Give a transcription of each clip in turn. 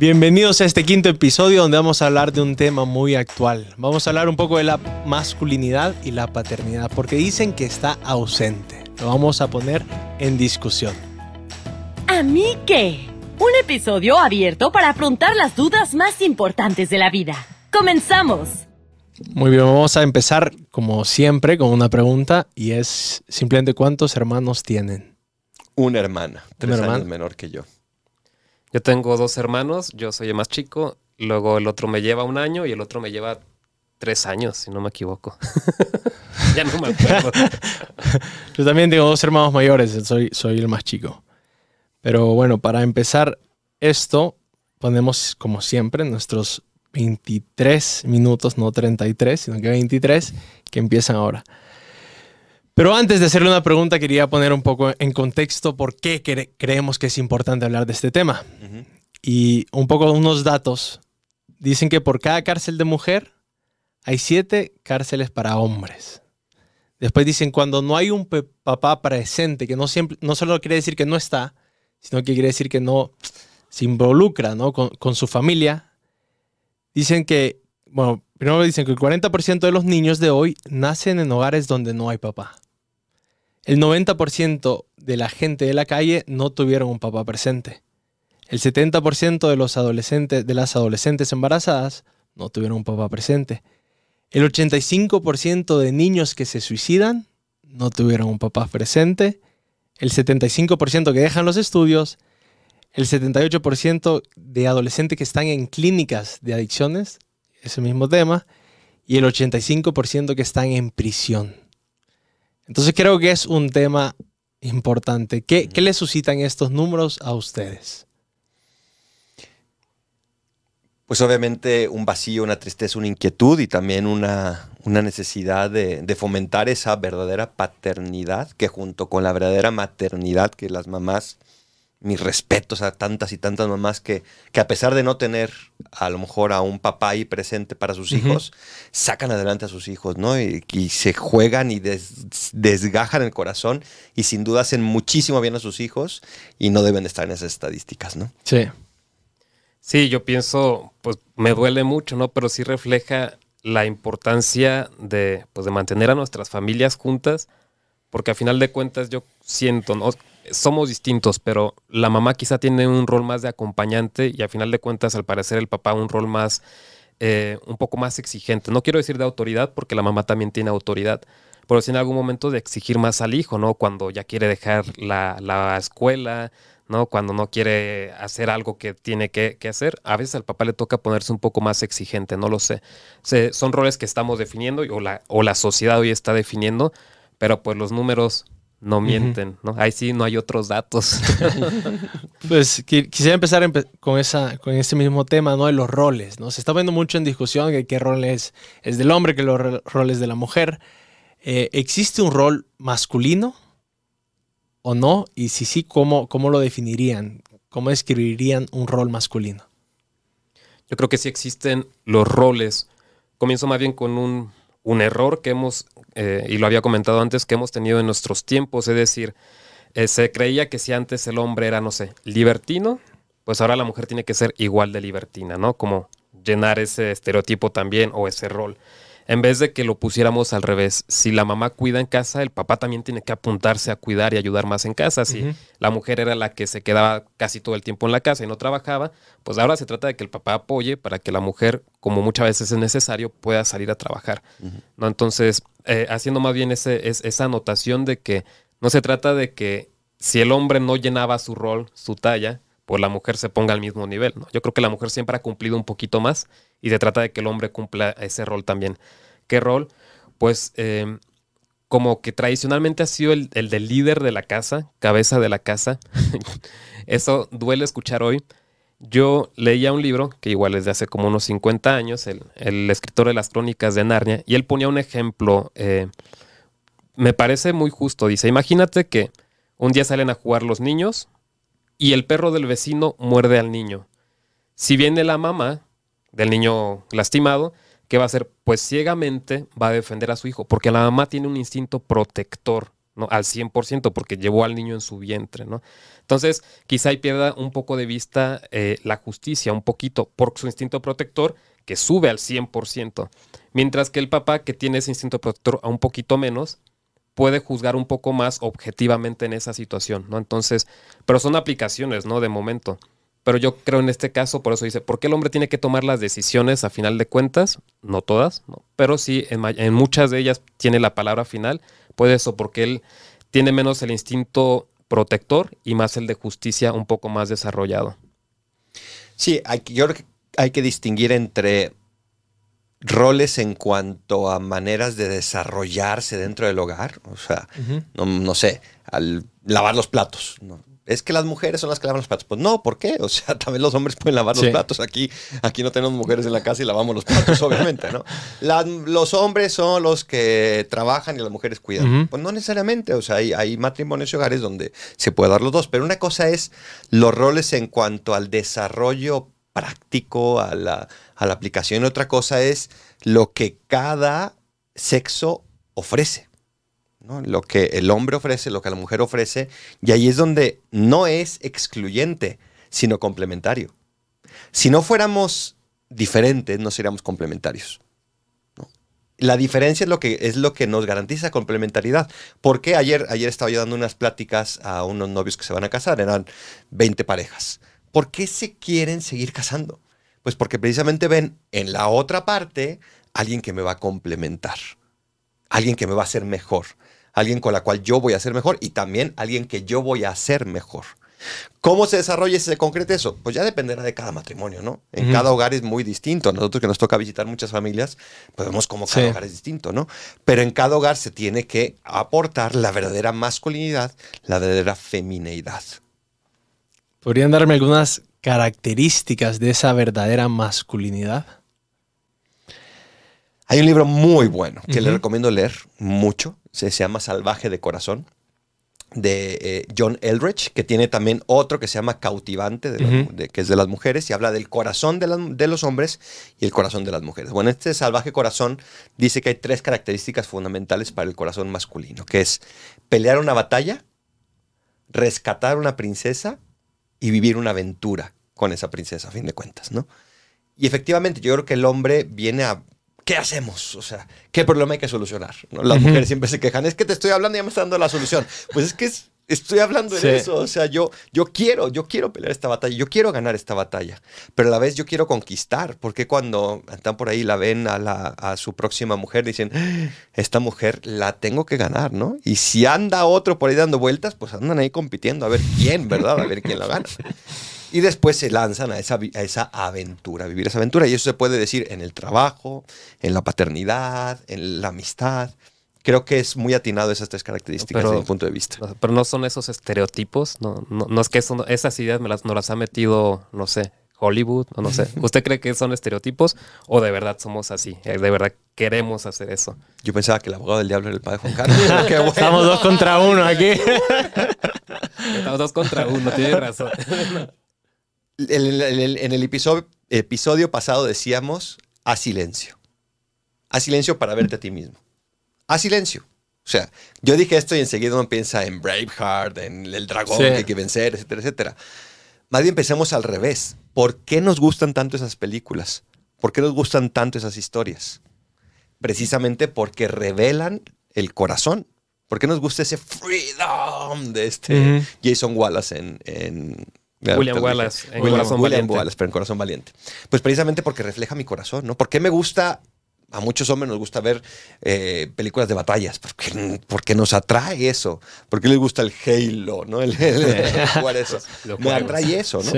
Bienvenidos a este quinto episodio donde vamos a hablar de un tema muy actual. Vamos a hablar un poco de la masculinidad y la paternidad, porque dicen que está ausente. Lo vamos a poner en discusión. ¿A mí qué? Un episodio abierto para afrontar las dudas más importantes de la vida. ¡Comenzamos! Muy bien, vamos a empezar como siempre con una pregunta y es simplemente ¿cuántos hermanos tienen? Una hermana, tres hermana? años menor que yo. Yo tengo dos hermanos, yo soy el más chico, luego el otro me lleva un año y el otro me lleva tres años, si no me equivoco. ya no me acuerdo. Yo también tengo dos hermanos mayores, soy, soy el más chico. Pero bueno, para empezar esto, ponemos como siempre nuestros 23 minutos, no 33, sino que 23, que empiezan ahora. Pero antes de hacerle una pregunta, quería poner un poco en contexto por qué cre- creemos que es importante hablar de este tema. Y un poco unos datos. Dicen que por cada cárcel de mujer hay siete cárceles para hombres. Después dicen cuando no hay un papá presente, que no, siempre, no solo quiere decir que no está, sino que quiere decir que no se involucra ¿no? con, con su familia. Dicen que, bueno, primero dicen que el 40% de los niños de hoy nacen en hogares donde no hay papá. El 90% de la gente de la calle no tuvieron un papá presente. El 70% de los adolescentes, de las adolescentes embarazadas no tuvieron un papá presente. El 85% de niños que se suicidan no tuvieron un papá presente. El 75% que dejan los estudios. El 78% de adolescentes que están en clínicas de adicciones, ese mismo tema. Y el 85% que están en prisión. Entonces creo que es un tema importante. ¿Qué, qué le suscitan estos números a ustedes? Pues obviamente un vacío, una tristeza, una inquietud y también una, una necesidad de, de fomentar esa verdadera paternidad que junto con la verdadera maternidad que las mamás, mis respetos a tantas y tantas mamás que, que a pesar de no tener a lo mejor a un papá ahí presente para sus hijos, sacan adelante a sus hijos, ¿no? Y, y se juegan y des- desgajan el corazón y sin duda hacen muchísimo bien a sus hijos y no deben de estar en esas estadísticas, ¿no? Sí. Sí, yo pienso, pues me duele mucho, ¿no? Pero sí refleja la importancia de, pues, de mantener a nuestras familias juntas, porque a final de cuentas yo siento, ¿no? Somos distintos, pero la mamá quizá tiene un rol más de acompañante y a final de cuentas, al parecer, el papá un rol más, eh, un poco más exigente. No quiero decir de autoridad, porque la mamá también tiene autoridad, pero sí en algún momento de exigir más al hijo, ¿no? Cuando ya quiere dejar la, la escuela, ¿no? Cuando no quiere hacer algo que tiene que, hacer, a veces al papá le toca ponerse un poco más exigente, no lo sé. Son roles que estamos definiendo o la, o la sociedad hoy está definiendo, pero pues los números no mienten, ¿no? Ahí sí no hay otros datos. Pues qui- quisiera empezar empe- con, esa, con ese mismo tema, ¿no? De los roles, ¿no? Se está viendo mucho en discusión que qué rol es, es del hombre, que los ro- roles de la mujer. Eh, ¿Existe un rol masculino o no? Y si sí, ¿cómo, ¿cómo lo definirían? ¿Cómo describirían un rol masculino? Yo creo que sí existen los roles. Comienzo más bien con un, un error que hemos, eh, y lo había comentado antes, que hemos tenido en nuestros tiempos. Es decir, eh, se creía que si antes el hombre era, no sé, libertino, pues ahora la mujer tiene que ser igual de libertina, ¿no? Como llenar ese estereotipo también o ese rol. En vez de que lo pusiéramos al revés, si la mamá cuida en casa, el papá también tiene que apuntarse a cuidar y ayudar más en casa. Si la mujer era la que se quedaba casi todo el tiempo en la casa y no trabajaba, pues ahora se trata de que el papá apoye para que la mujer, como muchas veces es necesario, pueda salir a trabajar. ¿no? Entonces, eh, haciendo más bien ese, es- esa anotación de que no se trata de que si el hombre no llenaba su rol, su talla, pues la mujer se ponga al mismo nivel. ¿no? Yo creo que la mujer siempre ha cumplido un poquito más y se trata de que el hombre cumpla ese rol también. ¿Qué rol? Pues eh, como que tradicionalmente ha sido el, el del líder de la casa, cabeza de la casa. Eso duele escuchar hoy. Yo leía un libro, que igual es de hace como unos 50 años, el, el escritor de las crónicas de Narnia, y él ponía un ejemplo, eh, me parece muy justo. Dice, imagínate que un día salen a jugar los niños y el perro del vecino muerde al niño. Si viene la mamá del niño lastimado, ¿qué va a hacer? Pues ciegamente va a defender a su hijo, porque la mamá tiene un instinto protector ¿no? Al 100%, porque llevó al niño en su vientre, ¿no? Entonces, quizá ahí pierda un poco de vista eh, la justicia, un poquito, por su instinto protector, que sube al 100%. Mientras que el papá, que tiene ese instinto protector a un poquito menos, puede juzgar un poco más objetivamente en esa situación, ¿no? Entonces, pero son aplicaciones, ¿no? De momento. Pero yo creo en este caso, por eso dice, ¿por qué el hombre tiene que tomar las decisiones a final de cuentas? No todas, ¿no? pero sí en, muchas de ellas tiene la palabra final. Puede eso, porque él tiene menos el instinto protector y más el de justicia un poco más desarrollado. Sí, hay, yo creo que hay que distinguir entre roles en cuanto a maneras de desarrollarse dentro del hogar. O sea, no, no, sé, al lavar los platos. ¿no? es que las mujeres son las que lavan los platos. Pues no, ¿por qué? O sea, también los hombres pueden lavar los platos. Aquí, aquí no tenemos mujeres en la casa y lavamos los platos, obviamente, ¿no? los hombres son los que trabajan y las mujeres cuidan. Pues no necesariamente, o sea, hay, hay, matrimonios y hogares donde se puede dar los dos, pero una cosa es los roles en cuanto al desarrollo práctico, a la, a la aplicación, otra cosa es lo que cada sexo ofrece. Lo que el hombre ofrece, lo que la mujer ofrece, y ahí es donde no es excluyente, sino complementario. Si no fuéramos diferentes, no seríamos complementarios. La diferencia es lo, que, es lo que nos garantiza complementariedad. Porque ayer, ayer estaba yo dando unas pláticas a unos novios que se van a casar, eran 20 parejas. ¿Por qué se quieren seguir casando? Pues porque precisamente ven en la otra parte alguien que me va a complementar, alguien que me va a hacer mejor, alguien con la cual yo voy a ser mejor y también alguien que yo voy a hacer mejor. ¿Cómo se desarrolla y se concreta eso? Pues ya dependerá de cada matrimonio, ¿no? En cada hogar es muy distinto. Nosotros que nos toca visitar muchas familias, pues vemos cómo cada hogar es distinto, ¿no? Pero en cada hogar se tiene que aportar la verdadera masculinidad, la verdadera femineidad. ¿Podrían darme algunas características de esa verdadera masculinidad? Hay un libro muy bueno que le recomiendo leer mucho. Se, llama Salvaje de Corazón de eh, John Eldridge, que tiene también otro que se llama Cautivante, que es de las mujeres, y habla del corazón de, los hombres y el corazón de las mujeres. Bueno, este salvaje corazón dice que hay tres características fundamentales para el corazón masculino, que es pelear una batalla, rescatar una princesa y vivir una aventura con esa princesa, a fin de cuentas, ¿no? Y efectivamente, yo creo que el hombre viene a ¿qué hacemos? O sea, ¿qué problema hay que solucionar? Las mujeres siempre se quejan, es que te estoy hablando y ya me está dando la solución. Pues es que estoy hablando de eso, o sea, yo, yo quiero, yo quiero pelear esta batalla, yo quiero ganar esta batalla, pero a la vez yo quiero conquistar, porque cuando están por ahí la ven a, la, a su próxima mujer, dicen, ah, esta mujer la tengo que ganar, ¿no? Y si anda otro por ahí dando vueltas, pues andan ahí compitiendo a ver quién, ¿verdad? A ver quién la gana. Y después se lanzan a esa, a esa aventura, a vivir esa aventura. Y eso se puede decir en el trabajo, en la paternidad, en la amistad. Creo que es muy atinado esas tres características desde mi punto de vista. Pero no son esos estereotipos, no, no, es que esas ideas me las, nos las ha metido, no sé, Hollywood, o no sé. ¿Usted cree que son estereotipos o de verdad somos así? Eh, ¿De verdad queremos hacer eso? Yo pensaba que el abogado del diablo era el padre Juan Carlos. Estamos dos contra uno aquí. Estamos dos contra uno, tiene razón. en el episodio, episodio pasado decíamos, a silencio. A silencio para verte a ti mismo. A silencio. O sea, yo dije esto y enseguida uno piensa en Braveheart, en el dragón que hay que vencer, etcétera, etcétera. Más bien empecemos al revés. ¿Por qué nos gustan tanto esas películas? ¿Por qué nos gustan tanto esas historias? Precisamente porque revelan el corazón. ¿Por qué nos gusta ese freedom de este Jason Wallace en, William Wallace, en Corazón Valiente. Wallace, pero en Corazón Valiente. Pues precisamente porque refleja mi corazón, ¿no? ¿Por qué me gusta a muchos hombres nos gusta ver eh, películas de batallas, porque, porque nos atrae eso, porque les gusta el Halo, ¿no? El, jugar eso. Me atrae eso, ¿no?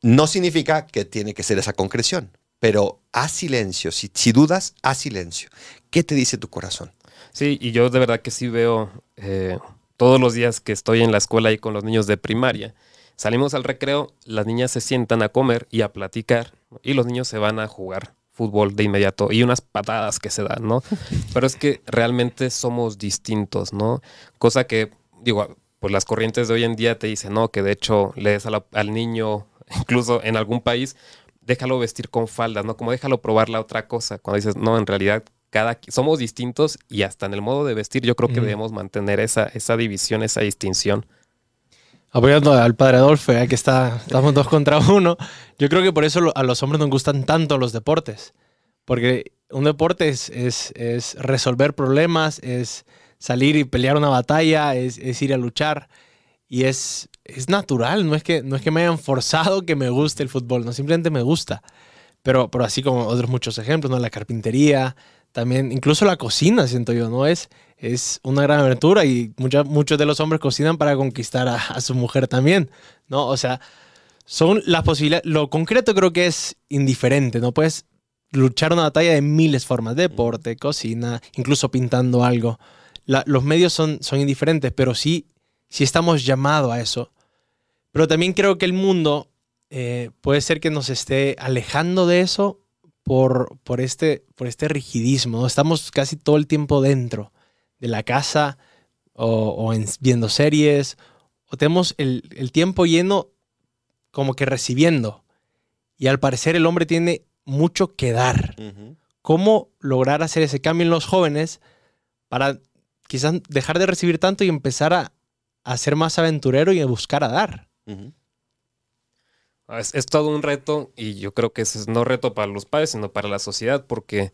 No significa que tiene que ser esa concreción, pero haz silencio. Si, si dudas, haz silencio. ¿Qué te dice tu corazón? Sí, y yo de verdad que sí veo eh, todos los días que estoy en la escuela y con los niños de primaria Salimos al recreo, las niñas se sientan a comer y a platicar y los niños se van a jugar fútbol de inmediato y unas patadas que se dan, ¿no? Pero es que realmente somos distintos, ¿no? Cosa que, digo, pues las corrientes de hoy en día te dicen, no, que de hecho le des al niño, incluso en algún país, déjalo vestir con faldas, ¿no? Como déjalo probar la otra cosa. Cuando dices, no, en realidad cada, somos distintos y hasta en el modo de vestir yo creo que Ujú. debemos mantener esa, esa división, esa distinción. Apoyando al padre Adolfo, que está, estamos dos contra uno. Yo creo que por eso a los hombres nos gustan tanto los deportes. Porque un deporte es, es, es resolver problemas, es salir y pelear una batalla, es, es ir a luchar. Y es, es natural, no es, que, no es que me hayan forzado que me guste el fútbol, no, simplemente me gusta. Pero, pero así como otros muchos ejemplos, ¿no? La carpintería, también, incluso la cocina, siento yo, ¿no? Es, es una gran aventura y mucha- muchos de los hombres cocinan para conquistar a, a su mujer también, ¿no? O sea, son las posibilidades. Lo concreto creo que es indiferente, ¿no? Puedes luchar una batalla de miles formas: deporte, cocina, incluso pintando algo. La- los medios son, son indiferentes, pero sí, sí estamos llamados a eso. Pero también creo que el mundo eh, puede ser que nos esté alejando de eso por, por, este, por este rigidismo. ¿no? Estamos casi todo el tiempo dentro de la casa o, o en- viendo series, o tenemos el, el tiempo lleno como que recibiendo. Y al parecer el hombre tiene mucho que dar. ¿Cómo lograr hacer ese cambio en los jóvenes para quizás dejar de recibir tanto y empezar a, a ser más aventurero y a buscar a dar? Ujú. Es, todo un reto y yo creo que es no reto para los padres, sino para la sociedad, porque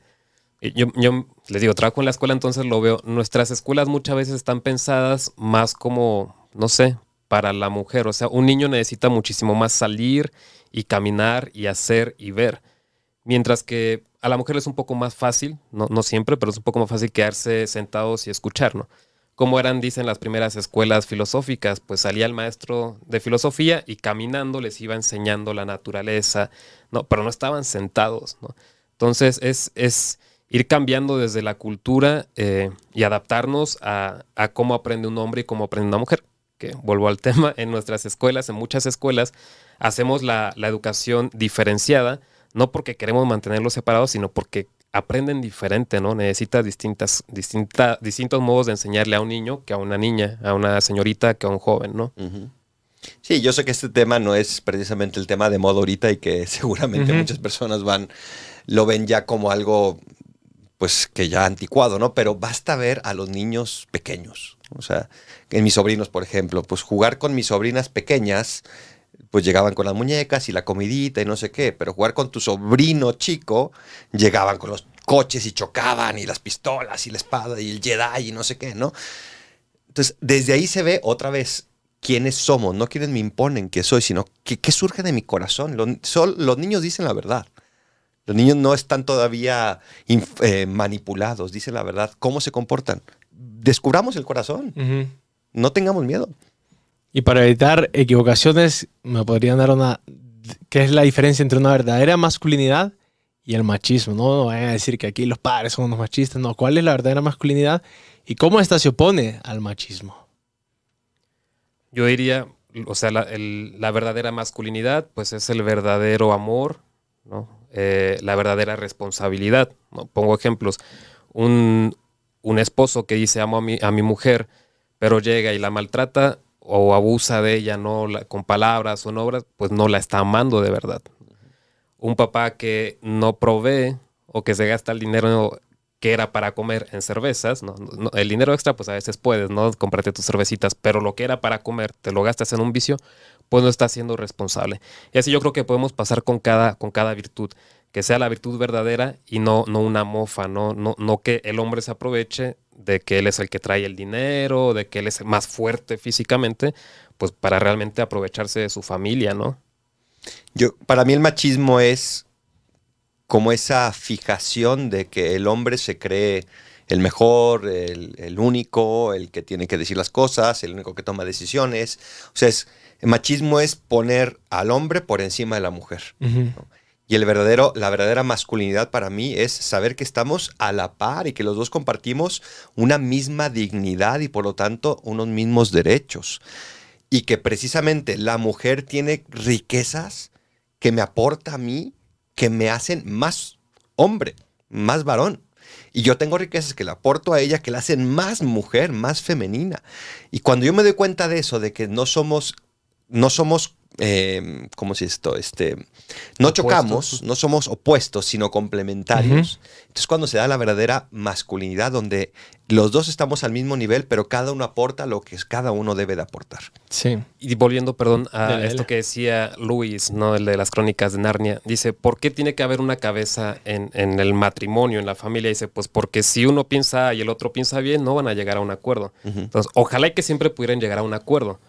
eh, yo, yo les digo, trabajo en la escuela, entonces lo veo. Nuestras escuelas muchas veces están pensadas más como, no sé, para la mujer. O sea, un niño necesita muchísimo más salir y caminar y hacer y ver. Mientras que a la mujer es un poco más fácil, no, no siempre, pero es un poco más fácil quedarse sentados y escuchar, ¿no? Como eran, dicen las primeras escuelas filosóficas, pues salía el maestro de filosofía y caminando les iba enseñando la naturaleza, ¿no? Pero no estaban sentados, ¿no? Entonces es, es ir cambiando desde la cultura eh, y adaptarnos a, a cómo aprende un hombre y cómo aprende una mujer. Que vuelvo al tema, en nuestras escuelas, en muchas escuelas, hacemos la, la educación diferenciada, no porque queremos mantenerlos separados, sino porque aprenden diferente, ¿no? Necesita distintas, distinta, distintos modos de enseñarle a un niño que a una niña, a una señorita que a un joven, ¿no? Sí, yo sé que este tema no es precisamente el tema de moda ahorita y que seguramente muchas personas van, lo ven ya como algo, pues que ya anticuado, ¿no? Pero basta ver a los niños pequeños. O sea, en mis sobrinos, por ejemplo, pues jugar con mis sobrinas pequeñas, pues llegaban con las muñecas y la comidita y no sé qué, pero jugar con tu sobrino chico, llegaban con los coches y chocaban y las pistolas y la espada y el Jedi y no sé qué, ¿no? Entonces, desde ahí se ve otra vez quiénes somos, no quiénes me imponen que soy, sino qué, surge de mi corazón. Los, sol- los niños dicen la verdad. Los niños no están todavía inf- eh, manipulados, dicen la verdad. ¿Cómo se comportan? Descubramos el corazón. No tengamos miedo. Y para evitar equivocaciones, me podrían dar una... ¿Qué es la diferencia entre una verdadera masculinidad y el machismo? No, no vayan a decir que aquí los padres son unos machistas. No, ¿cuál es la verdadera masculinidad y cómo esta se opone al machismo? Yo diría, o sea, la, verdadera masculinidad, pues es el verdadero amor, ¿no? Eh, la verdadera responsabilidad. Pongo ejemplos. Un, un esposo que dice amo a mi, a mi mujer, pero llega y la maltrata o abusa de ella, no la- con palabras o en obras, pues no la está amando de verdad. Un papá que no provee o que se gasta el dinero que era para comer en cervezas, ¿no? No, el dinero extra pues a veces puedes, ¿no? Comprarte tus cervecitas, pero lo que era para comer te lo gastas en un vicio, pues no estás siendo responsable. Y así yo creo que podemos pasar con cada, con cada virtud, que sea la virtud verdadera y no, no una mofa, ¿no? No, no que el hombre se aproveche de que él es el que trae el dinero, de que él es más fuerte físicamente, pues para realmente aprovecharse de su familia, ¿no? Yo, para mí el machismo es como esa fijación de que el hombre se cree el mejor, el, el único, el que tiene que decir las cosas, el único que toma decisiones. O sea, es, el machismo es poner al hombre por encima de la mujer. Y el verdadero, la verdadera masculinidad para mí es saber que estamos a la par y que los dos compartimos una misma dignidad y por lo tanto unos mismos derechos. Y que precisamente la mujer tiene riquezas que me aporta a mí, que me hacen más hombre, más varón. Y yo tengo riquezas que le aporto a ella que la hacen más mujer, más femenina. Y cuando yo me doy cuenta de eso, de que no somos, no somos eh, ¿cómo se esto? Este, no chocamos, no somos opuestos, sino complementarios. Entonces, cuando se da la verdadera masculinidad, donde los dos estamos al mismo nivel, pero cada uno aporta lo que cada uno debe de aportar. Sí. Y volviendo, perdón, a esto que decía Luis, ¿no? El de las crónicas de Narnia. Dice, ¿por qué tiene que haber una cabeza en, en el matrimonio, en la familia? Dice, pues porque si uno piensa y el otro piensa bien, no van a llegar a un acuerdo. Entonces, ojalá y que siempre pudieran llegar a un acuerdo.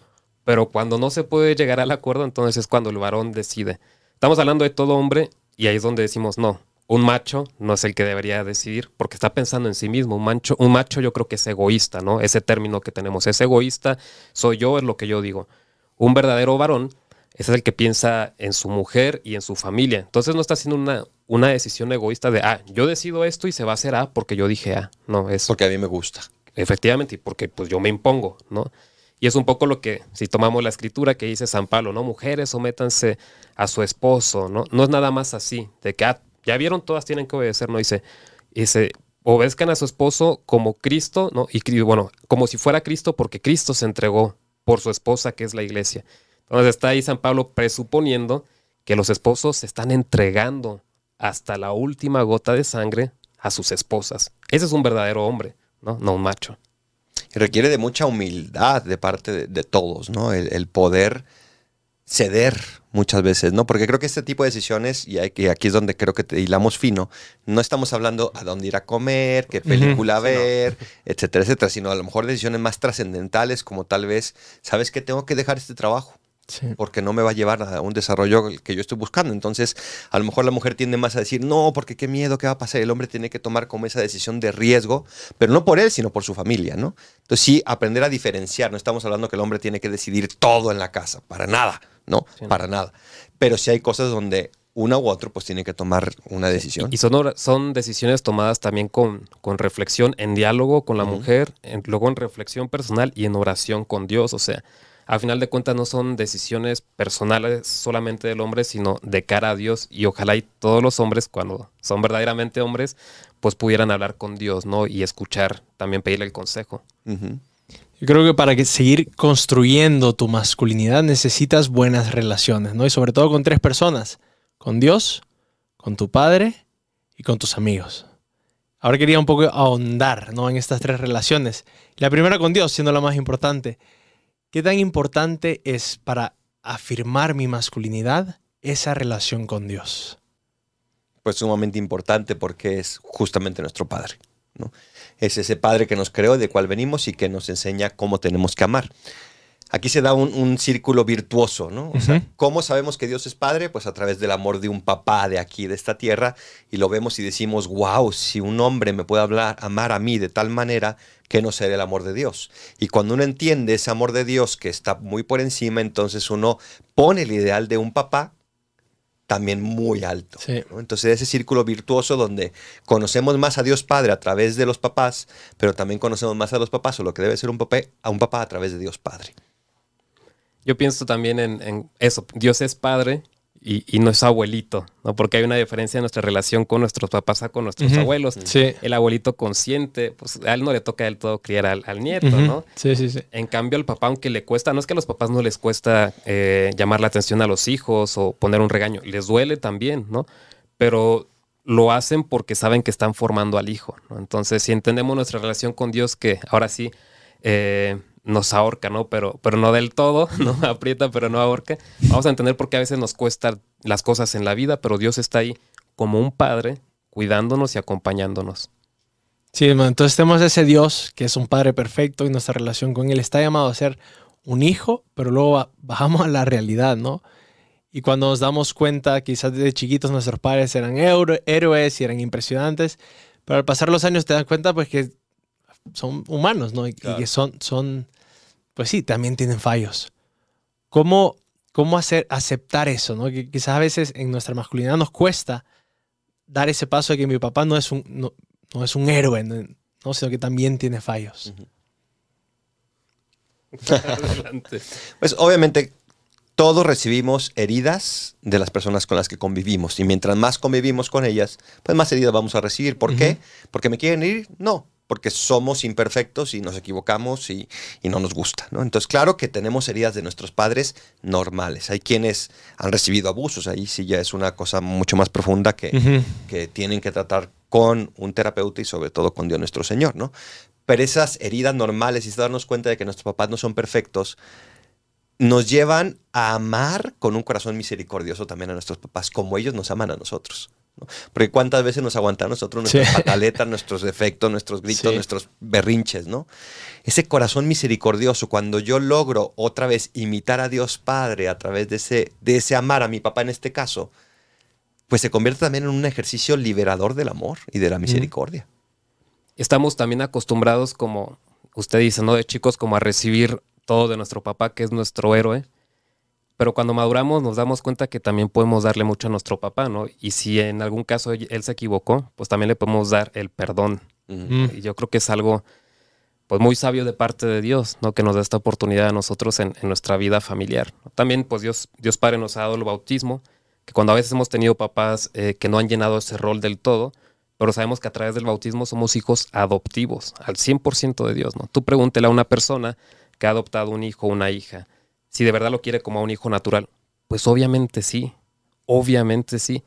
Pero cuando no se puede llegar al acuerdo, entonces es cuando el varón decide. Estamos hablando de todo hombre y ahí es donde decimos, no, un macho no es el que debería decidir porque está pensando en sí mismo. Un macho, un macho yo creo que es egoísta, ¿no? Ese término que tenemos es egoísta, soy yo, es lo que yo digo. Un verdadero varón es el que piensa en su mujer y en su familia. Entonces no está haciendo una, una decisión egoísta de, ah, yo decido esto y se va a hacer A porque yo dije A. No, es... Porque a mí me gusta. Efectivamente, y porque pues yo me impongo, ¿no? Y es un poco lo que, si tomamos la escritura que dice San Pablo, ¿no? Mujeres, sométanse a su esposo, ¿no? No es nada más así, de que ah, ya vieron, todas tienen que obedecer, ¿no? Dice, dice, obedezcan a su esposo como Cristo, ¿no? Y bueno, como si fuera Cristo, porque Cristo se entregó por su esposa, que es la iglesia. Entonces está ahí San Pablo presuponiendo que los esposos se están entregando hasta la última gota de sangre a sus esposas. Ese es un verdadero hombre, ¿no? No un macho requiere de mucha humildad de parte de, todos, ¿no? El, poder ceder muchas veces, ¿no? Porque creo que este tipo de decisiones, y aquí, es donde creo que te hilamos fino, no estamos hablando a dónde ir a comer, qué película ver, etcétera, etcétera, sino a lo mejor decisiones más trascendentales como tal vez, ¿sabes que tengo que dejar este trabajo? Porque no me va a llevar a un desarrollo que yo estoy buscando. Entonces, a lo mejor la mujer tiende más a decir, no, porque qué miedo, qué va a pasar. El hombre tiene que tomar como esa decisión de riesgo, pero no por él, sino por su familia, ¿no? Entonces, sí, aprender a diferenciar. No estamos hablando que el hombre tiene que decidir todo en la casa, para nada, ¿no? Para nada. Pero sí hay cosas donde una u otro pues tiene que tomar una decisión. Y son, son decisiones tomadas también con, con reflexión, en diálogo con la mujer, luego en reflexión personal y en oración con Dios. O sea, a final de cuentas no son decisiones personales solamente del hombre, sino de cara a Dios. Y ojalá y todos los hombres, cuando son verdaderamente hombres, pues pudieran hablar con Dios, ¿no? Y escuchar, también pedirle el consejo. Yo creo que para que seguir construyendo tu masculinidad necesitas buenas relaciones, ¿no? Y sobre todo con tres personas, con Dios, con tu padre y con tus amigos. Ahora quería un poco ahondar, ¿no? En estas tres relaciones. La primera con Dios, siendo la más importante. ¿Qué tan importante es para afirmar mi masculinidad esa relación con Dios? Pues sumamente importante porque es justamente nuestro Padre. ¿no? Es ese Padre que nos creó, de cual venimos y que nos enseña cómo tenemos que amar aquí se da un, círculo virtuoso, ¿no? O sea, ¿cómo sabemos que Dios es Padre? Pues a través del amor de un papá de aquí, de esta tierra, y lo vemos y decimos, wow, si un hombre me puede hablar, amar a mí de tal manera, que no será el amor de Dios. Y cuando uno entiende ese amor de Dios que está muy por encima, entonces uno pone el ideal de un papá también muy alto. Entonces ese círculo virtuoso donde conocemos más a Dios Padre a través de los papás, pero también conocemos más a los papás o lo que debe ser un papá, a un papá a través de Dios Padre. Yo pienso también en, eso, Dios es padre y, no es abuelito, ¿no? Porque hay una diferencia en nuestra relación con nuestros papás a con nuestros abuelos. El abuelito consciente, pues a él no le toca del todo criar al, nieto, ¿no? Sí, sí, sí. En cambio, al papá, aunque le cuesta, no es que a los papás no les cuesta eh, llamar la atención a los hijos o poner un regaño, les duele también, ¿no? Pero lo hacen porque saben que están formando al hijo, ¿no? Entonces, si entendemos nuestra relación con Dios, que ahora sí... Eh, nos ahorca, ¿no? Pero, pero no del todo, ¿no? Aprieta, pero no ahorca. Vamos a entender por qué a veces nos cuestan las cosas en la vida, pero Dios está ahí como un padre cuidándonos y acompañándonos. Sí, entonces tenemos ese Dios que es un padre perfecto y nuestra relación con Él está llamado a ser un hijo, pero luego bajamos a la realidad, ¿no? Y cuando nos damos cuenta, quizás desde chiquitos nuestros padres eran héroes y eran impresionantes, pero al pasar los años te das cuenta pues que son humanos, ¿no? Y, que son, son pues sí, también tienen fallos. ¿Cómo, cómo hacer, aceptar eso? ¿no? Que quizás a veces en nuestra masculinidad nos cuesta dar ese paso de que mi papá no es un, no, es un héroe, ¿no? sino que también tiene fallos. pues obviamente todos recibimos heridas de las personas con las que convivimos y mientras más convivimos con ellas, pues más heridas vamos a recibir. ¿Por qué? ¿Porque me quieren herir? No, porque somos imperfectos y nos equivocamos y, y, no nos gusta. ¿no? Entonces, claro que tenemos heridas de nuestros padres normales. Hay quienes han recibido abusos, ahí sí ya es una cosa mucho más profunda que, uh -huh. que tienen que tratar con un terapeuta y sobre todo con Dios nuestro Señor. ¿no? Pero esas heridas normales y darnos cuenta de que nuestros papás no son perfectos, nos llevan a amar con un corazón misericordioso también a nuestros papás, como ellos nos aman a nosotros. ¿No? Porque cuántas veces nos aguantan nosotros nuestras sí. pataletas, nuestros defectos, nuestros gritos, sí. nuestros berrinches, ¿no? Ese corazón misericordioso, cuando yo logro otra vez imitar a Dios Padre a través de ese, de ese amar a mi papá en este caso, pues se convierte también en un ejercicio liberador del amor y de la misericordia. Estamos también acostumbrados, como usted dice, ¿no? De chicos, como a recibir todo de nuestro papá, que es nuestro héroe. Pero cuando maduramos nos damos cuenta que también podemos darle mucho a nuestro papá, ¿no? Y si en algún caso él se equivocó, pues también le podemos dar el perdón. Uh -huh. Y yo creo que es algo pues muy sabio de parte de Dios, ¿no? Que nos da esta oportunidad a nosotros en, en nuestra vida familiar. También, pues Dios, Dios Padre nos ha dado el bautismo, que cuando a veces hemos tenido papás eh, que no han llenado ese rol del todo, pero sabemos que a través del bautismo somos hijos adoptivos, al 100% de Dios, ¿no? Tú pregúntele a una persona que ha adoptado un hijo o una hija, si de verdad lo quiere como a un hijo natural. Pues obviamente sí, obviamente sí.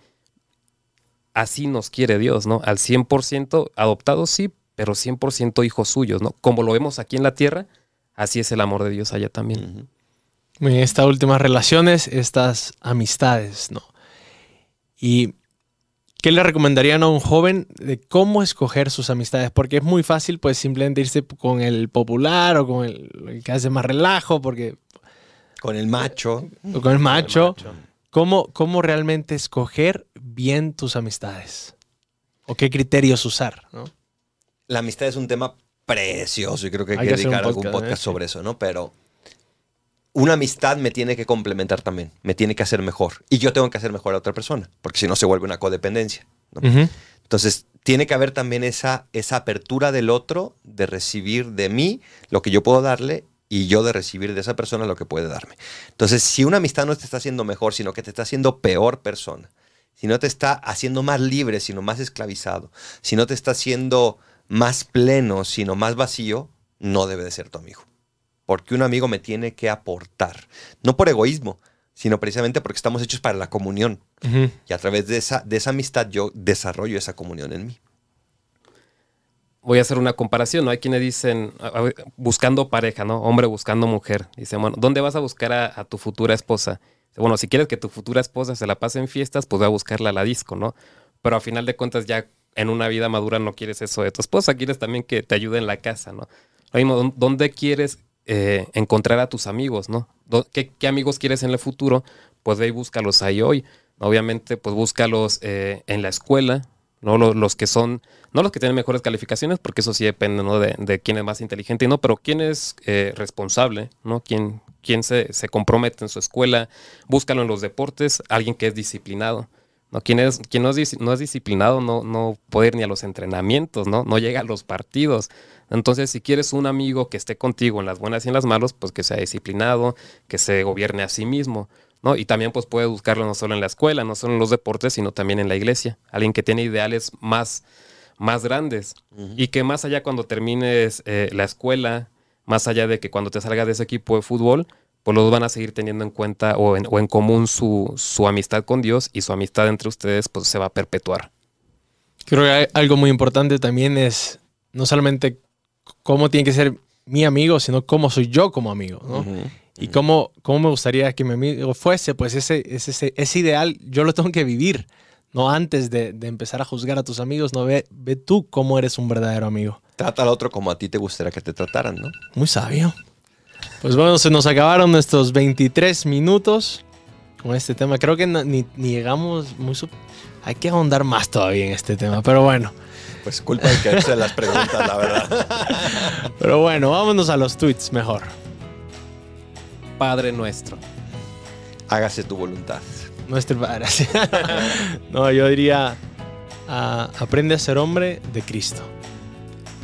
Así nos quiere Dios, ¿no? Al 100% adoptados sí, pero 100% hijos suyos, ¿no? Como lo vemos aquí en la tierra, así es el amor de Dios allá también. Uh -huh. Estas últimas relaciones, estas amistades, ¿no? Y ¿Qué le recomendarían a un joven de cómo escoger sus amistades? Porque es muy fácil, pues, simplemente irse con el popular o con el, el que hace más relajo, porque... Con el macho. Con el macho. Con el macho. ¿Cómo, ¿Cómo realmente escoger bien tus amistades? ¿O qué criterios usar? ¿no? La amistad es un tema precioso y creo que hay, hay que dedicar podcast, algún podcast ¿eh? sobre eso, ¿no? Pero una amistad me tiene que complementar también, me tiene que hacer mejor. Y yo tengo que hacer mejor a otra persona, porque si no se vuelve una codependencia. ¿no? Uh -huh. Entonces, tiene que haber también esa, esa apertura del otro de recibir de mí lo que yo puedo darle y yo de recibir de esa persona lo que puede darme. Entonces, si una amistad no te está haciendo mejor, sino que te está haciendo peor persona, si no te está haciendo más libre, sino más esclavizado, si no te está haciendo más pleno, sino más vacío, no debe de ser tu amigo porque un amigo me tiene que aportar. No por egoísmo, sino precisamente porque estamos hechos para la comunión. Uh -huh. Y a través de esa, de esa amistad yo desarrollo esa comunión en mí. Voy a hacer una comparación, ¿no? Hay quienes dicen, buscando pareja, ¿no? Hombre buscando mujer. Dicen, bueno, ¿dónde vas a buscar a, tu futura esposa? Bueno, si quieres que tu futura esposa se la pase en fiestas, pues va a buscarla a la disco, ¿no? Pero a final de cuentas ya en una vida madura no quieres eso de tu esposa, quieres también que te ayude en la casa, ¿no? Lo mismo, ¿dónde quieres eh, encontrar a tus amigos, ¿no? ¿Qué, ¿Qué, amigos quieres en el futuro? Pues ve y búscalos ahí hoy. Obviamente, pues búscalos eh, en la escuela, ¿no? Los, los, que son, no los que tienen mejores calificaciones, porque eso sí depende, ¿no? De, de quién es más inteligente y no, pero quién es eh, responsable, ¿no? Quién, quién se, se, compromete en su escuela. Búscalo en los deportes, alguien que es disciplinado. ¿no? Quien, es, no, es, no es disciplinado no, no puede ir ni a los entrenamientos, ¿no? No llega a los partidos. Entonces, si quieres un amigo que esté contigo en las buenas y en las malas, pues que sea disciplinado, que se gobierne a sí mismo, ¿no? Y también pues puedes buscarlo no solo en la escuela, no solo en los deportes, sino también en la iglesia. Alguien que tiene ideales más, más grandes uh -huh. y que más allá cuando termines eh, la escuela, más allá de que cuando te salgas de ese equipo de fútbol, pues los van a seguir teniendo en cuenta o en, o en común su, su, amistad con Dios y su amistad entre ustedes pues se va a perpetuar. Creo que hay algo muy importante también es no solamente cómo tiene que ser mi amigo, sino cómo soy yo como amigo, ¿no? Uh -huh. Y cómo, cómo me gustaría que mi amigo fuese, pues ese, ese, ese ideal yo lo tengo que vivir, no antes de, de empezar a juzgar a tus amigos, no ve, ve tú cómo eres un verdadero amigo. Trata al otro como a ti te gustaría que te trataran, ¿no? Muy sabio. Pues bueno, se nos acabaron nuestros 23 minutos con este tema. Creo que no, ni, ni, llegamos muy... Hay que ahondar más todavía en este tema, pero bueno. Pues culpa de que hacer las preguntas, la verdad. Pero bueno, vámonos a los tweets mejor. Padre nuestro. Hágase tu voluntad. Nuestro Padre. no, yo diría, uh, aprende a ser hombre de Cristo.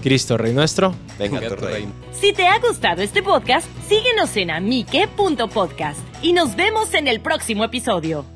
Cristo, Rey nuestro. Venga, Venga tu reino. Si te ha gustado este podcast, síguenos en amique.podcast y nos vemos en el próximo episodio.